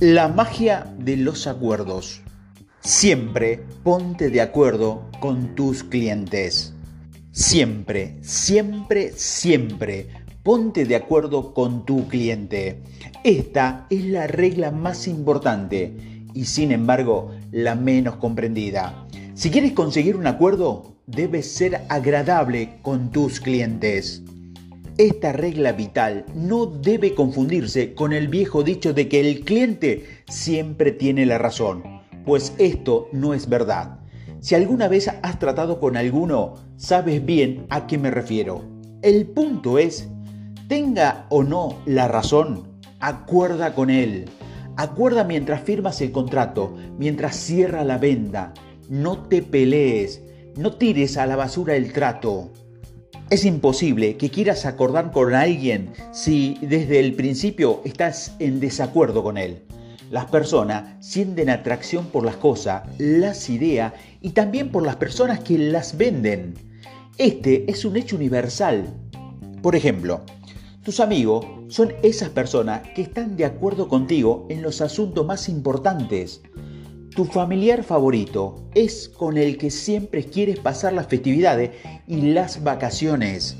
La magia de los acuerdos. Siempre ponte de acuerdo con tus clientes. Siempre, siempre, siempre ponte de acuerdo con tu cliente. Esta es la regla más importante y sin embargo la menos comprendida. Si quieres conseguir un acuerdo, debes ser agradable con tus clientes. Esta regla vital no debe confundirse con el viejo dicho de que el cliente siempre tiene la razón, pues esto no es verdad. Si alguna vez has tratado con alguno, sabes bien a qué me refiero. El punto es, tenga o no la razón, acuerda con él. Acuerda mientras firmas el contrato, mientras cierra la venda. No te pelees, no tires a la basura el trato. Es imposible que quieras acordar con alguien si desde el principio estás en desacuerdo con él. Las personas sienten atracción por las cosas, las ideas y también por las personas que las venden. Este es un hecho universal. Por ejemplo, tus amigos son esas personas que están de acuerdo contigo en los asuntos más importantes. Tu familiar favorito es con el que siempre quieres pasar las festividades y las vacaciones.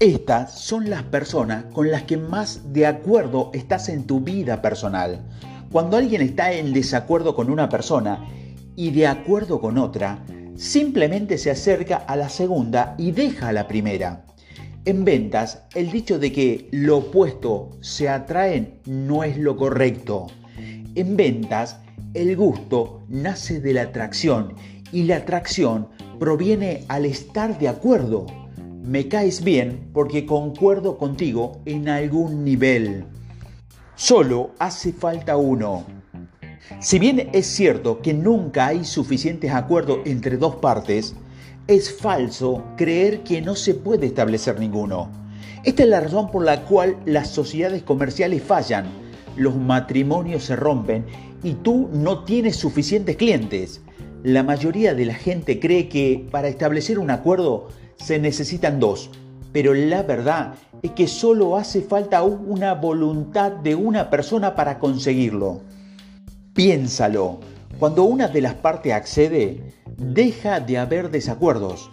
Estas son las personas con las que más de acuerdo estás en tu vida personal. Cuando alguien está en desacuerdo con una persona y de acuerdo con otra, simplemente se acerca a la segunda y deja a la primera. En ventas, el dicho de que lo opuesto se atraen no es lo correcto. En ventas, el gusto nace de la atracción y la atracción proviene al estar de acuerdo. Me caes bien porque concuerdo contigo en algún nivel. Solo hace falta uno. Si bien es cierto que nunca hay suficientes acuerdos entre dos partes, es falso creer que no se puede establecer ninguno. Esta es la razón por la cual las sociedades comerciales fallan, los matrimonios se rompen y tú no tienes suficientes clientes. La mayoría de la gente cree que para establecer un acuerdo se necesitan dos, pero la verdad es que solo hace falta una voluntad de una persona para conseguirlo. Piénsalo, cuando una de las partes accede, deja de haber desacuerdos.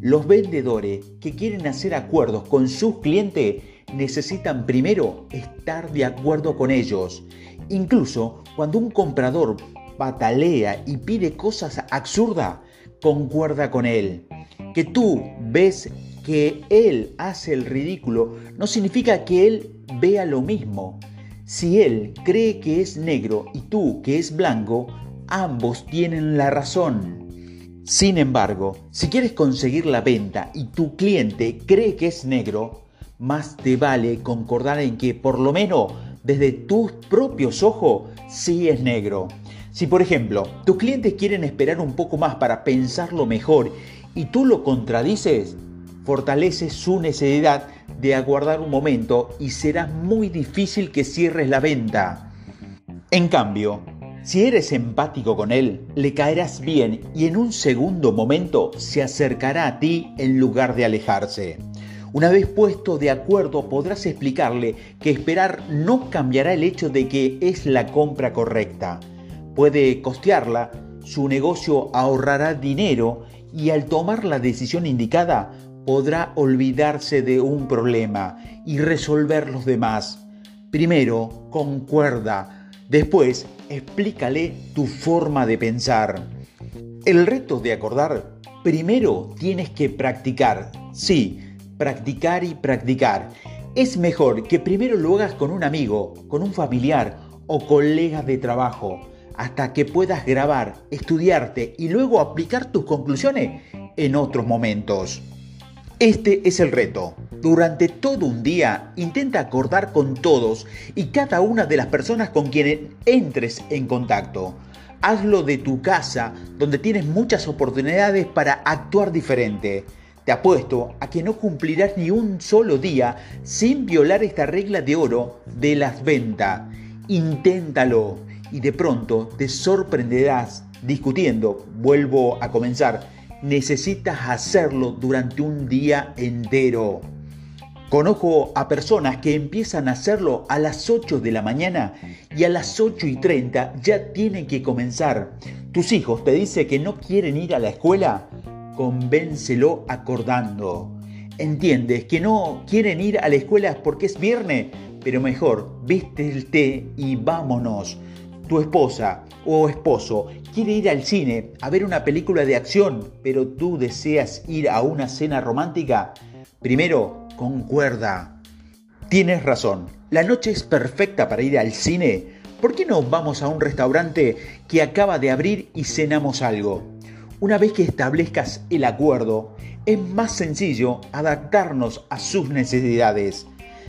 Los vendedores que quieren hacer acuerdos con sus clientes necesitan primero estar de acuerdo con ellos. Incluso cuando un comprador patalea y pide cosas absurdas, concuerda con él. Que tú ves que él hace el ridículo no significa que él vea lo mismo. Si él cree que es negro y tú que es blanco, ambos tienen la razón. Sin embargo, si quieres conseguir la venta y tu cliente cree que es negro, más te vale concordar en que por lo menos desde tus propios ojos sí es negro. Si por ejemplo tus clientes quieren esperar un poco más para pensarlo mejor y tú lo contradices, fortaleces su necesidad de aguardar un momento y será muy difícil que cierres la venta. En cambio, si eres empático con él, le caerás bien y en un segundo momento se acercará a ti en lugar de alejarse. Una vez puesto de acuerdo podrás explicarle que esperar no cambiará el hecho de que es la compra correcta. Puede costearla, su negocio ahorrará dinero y al tomar la decisión indicada podrá olvidarse de un problema y resolver los demás. Primero, concuerda. Después, explícale tu forma de pensar. El reto de acordar, primero tienes que practicar. Sí, practicar y practicar. Es mejor que primero lo hagas con un amigo, con un familiar o colega de trabajo, hasta que puedas grabar, estudiarte y luego aplicar tus conclusiones en otros momentos. Este es el reto. Durante todo un día intenta acordar con todos y cada una de las personas con quienes entres en contacto. Hazlo de tu casa, donde tienes muchas oportunidades para actuar diferente. Te apuesto a que no cumplirás ni un solo día sin violar esta regla de oro de las ventas. Inténtalo y de pronto te sorprenderás discutiendo. Vuelvo a comenzar. Necesitas hacerlo durante un día entero. Conozco a personas que empiezan a hacerlo a las 8 de la mañana y a las 8 y 30 ya tienen que comenzar. Tus hijos te dicen que no quieren ir a la escuela, convéncelo acordando. Entiendes que no quieren ir a la escuela porque es viernes, pero mejor, té y vámonos. Tu esposa o esposo quiere ir al cine a ver una película de acción, pero tú deseas ir a una cena romántica. Primero, concuerda. Tienes razón, la noche es perfecta para ir al cine. ¿Por qué no vamos a un restaurante que acaba de abrir y cenamos algo? Una vez que establezcas el acuerdo, es más sencillo adaptarnos a sus necesidades.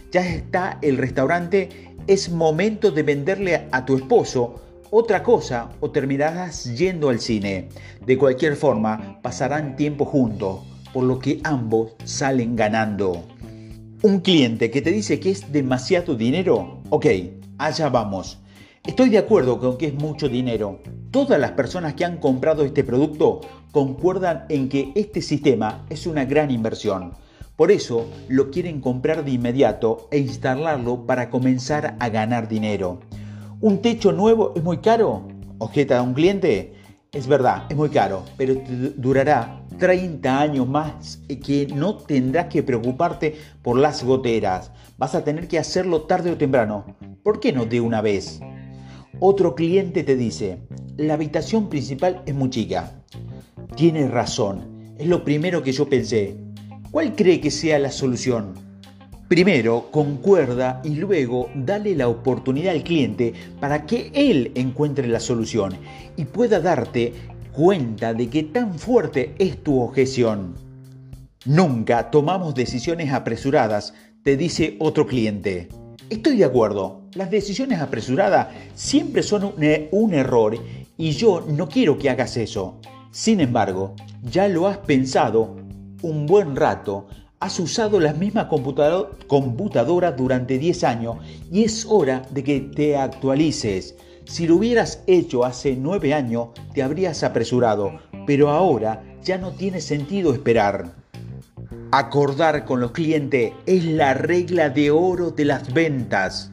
Ya está el restaurante, es momento de venderle a tu esposo otra cosa o terminarás yendo al cine. De cualquier forma, pasarán tiempo juntos, por lo que ambos salen ganando. Un cliente que te dice que es demasiado dinero, ok, allá vamos. Estoy de acuerdo con que es mucho dinero. Todas las personas que han comprado este producto concuerdan en que este sistema es una gran inversión. Por eso lo quieren comprar de inmediato e instalarlo para comenzar a ganar dinero. ¿Un techo nuevo es muy caro? Objeta un cliente. Es verdad, es muy caro, pero durará 30 años más que no tendrás que preocuparte por las goteras. Vas a tener que hacerlo tarde o temprano. ¿Por qué no de una vez? Otro cliente te dice, la habitación principal es muy chica. Tienes razón, es lo primero que yo pensé. ¿Cuál cree que sea la solución? Primero, concuerda y luego dale la oportunidad al cliente para que él encuentre la solución y pueda darte cuenta de qué tan fuerte es tu objeción. Nunca tomamos decisiones apresuradas, te dice otro cliente. Estoy de acuerdo, las decisiones apresuradas siempre son un, e, un, error y yo no quiero que hagas eso. Sin embargo, ya lo has pensado un buen rato, has usado la misma computadora durante 10 años y es hora de que te actualices. Si lo hubieras hecho hace 9 años, te habrías apresurado, pero ahora ya no tiene sentido esperar. Acordar con los clientes es la regla de oro de las ventas.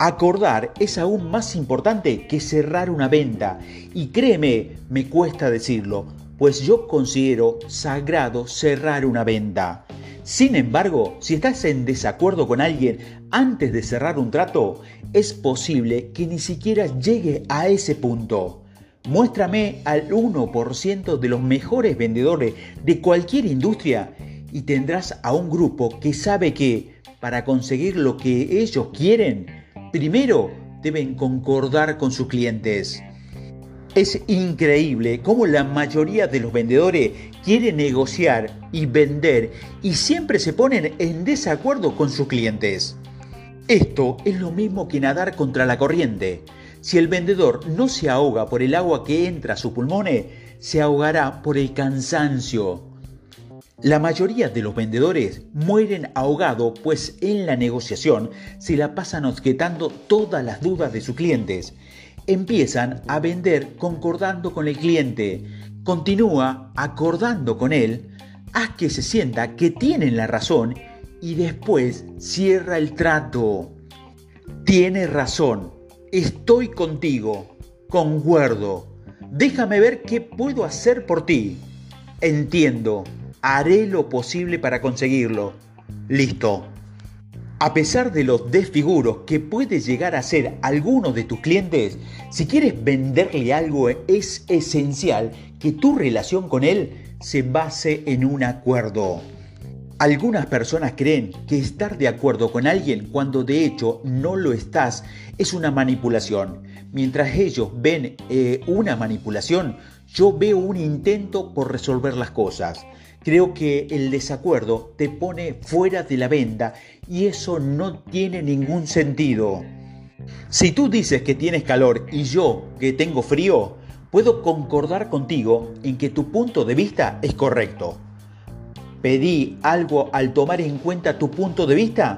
Acordar es aún más importante que cerrar una venta. Y créeme, me cuesta decirlo, pues yo considero sagrado cerrar una venta. Sin embargo, si estás en desacuerdo con alguien antes de cerrar un trato, es posible que ni siquiera llegue a ese punto. Muéstrame al 1% de los mejores vendedores de cualquier industria y tendrás a un grupo que sabe que para conseguir lo que ellos quieren, primero deben concordar con sus clientes. Es increíble cómo la mayoría de los vendedores quieren negociar y vender y siempre se ponen en desacuerdo con sus clientes. Esto es lo mismo que nadar contra la corriente. Si el vendedor no se ahoga por el agua que entra a sus pulmones, se ahogará por el cansancio. La mayoría de los vendedores mueren ahogados pues en la negociación se la pasan objetando todas las dudas de sus clientes. Empiezan a vender concordando con el cliente. Continúa acordando con él. Haz que se sienta que tienen la razón y después cierra el trato. Tienes razón. Estoy contigo. Concuerdo. Déjame ver qué puedo hacer por ti. Entiendo haré lo posible para conseguirlo. Listo. A pesar de los desfiguros que puede llegar a ser alguno de tus clientes, si quieres venderle algo es esencial que tu relación con él se base en un acuerdo. Algunas personas creen que estar de acuerdo con alguien cuando de hecho no lo estás es una manipulación. Mientras ellos ven eh, una manipulación, yo veo un intento por resolver las cosas. Creo que el desacuerdo te pone fuera de la venda y eso no tiene ningún sentido. Si tú dices que tienes calor y yo que tengo frío, puedo concordar contigo en que tu punto de vista es correcto. ¿Pedí algo al tomar en cuenta tu punto de vista?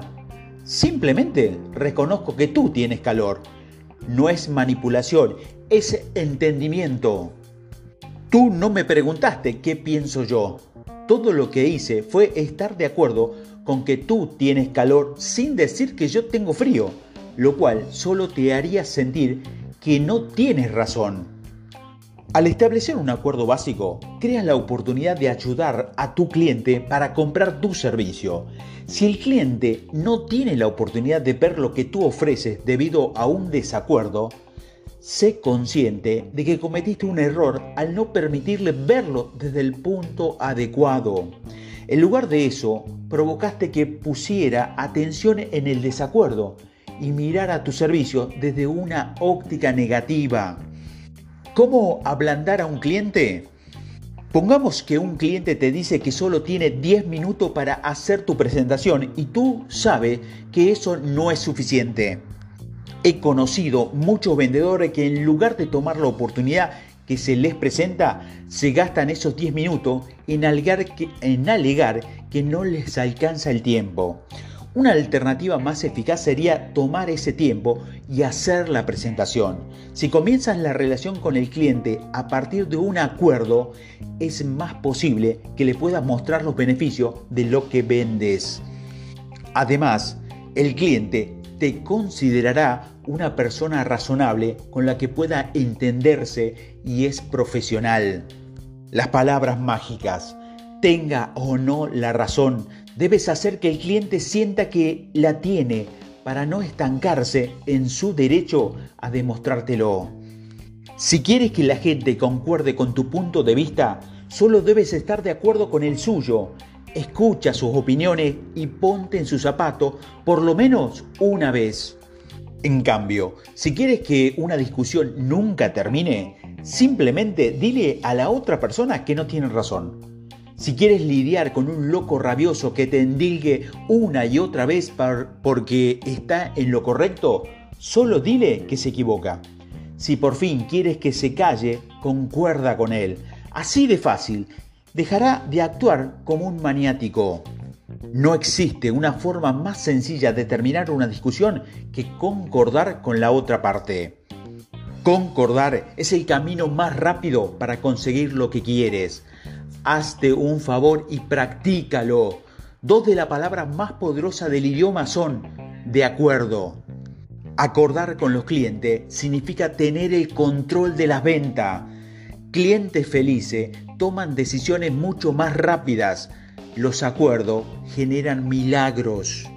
Simplemente reconozco que tú tienes calor. No es manipulación, es entendimiento. Tú no me preguntaste qué pienso yo Todo lo que hice fue estar de acuerdo con que tú tienes calor sin decir que yo tengo frío, lo cual solo te haría sentir que no tienes razón. Al establecer un acuerdo básico, creas la oportunidad de ayudar a tu cliente para comprar tu servicio. Si el cliente no tiene la oportunidad de ver lo que tú ofreces debido a un desacuerdo, sé consciente de que cometiste un error al no permitirle verlo desde el punto adecuado. En lugar de eso, provocaste que pusiera atención en el desacuerdo y mirara tu servicio desde una óptica negativa. ¿Cómo ablandar a un cliente? Pongamos que un cliente te dice que solo tiene 10 minutos para hacer tu presentación y tú sabes que eso no es suficiente. He conocido muchos vendedores que en lugar de tomar la oportunidad que se les presenta, se gastan esos 10 minutos en alegar que, no les alcanza el tiempo. Una alternativa más eficaz sería tomar ese tiempo y hacer la presentación. Si comienzas la relación con el cliente a partir de un acuerdo, es más posible que le puedas mostrar los beneficios de lo que vendes. Además, el cliente te considerará una persona razonable con la que pueda entenderse y es profesional. Las palabras mágicas, tenga o no la razón, Debes hacer que el cliente sienta que la tiene para no estancarse en su derecho a demostrártelo. Si quieres que la gente concuerde con tu punto de vista, solo debes estar de acuerdo con el suyo. Escucha sus opiniones y ponte en su zapato por lo menos una vez. En cambio, si quieres que una discusión nunca termine, simplemente dile a la otra persona que no tiene razón. Si quieres lidiar con un loco rabioso que te endilgue una y otra vez porque está en lo correcto, solo dile que se equivoca. Si por fin quieres que se calle, concuerda con él. Así de fácil, dejará de actuar como un maniático. No existe una forma más sencilla de terminar una discusión que concordar con la otra parte. Concordar es el camino más rápido para conseguir lo que quieres hazte un favor y practícalo. Dos de las palabras más poderosas del idioma son de acuerdo. Acordar con los clientes significa tener el control de las ventas. Clientes felices toman decisiones mucho más rápidas. Los acuerdos generan milagros.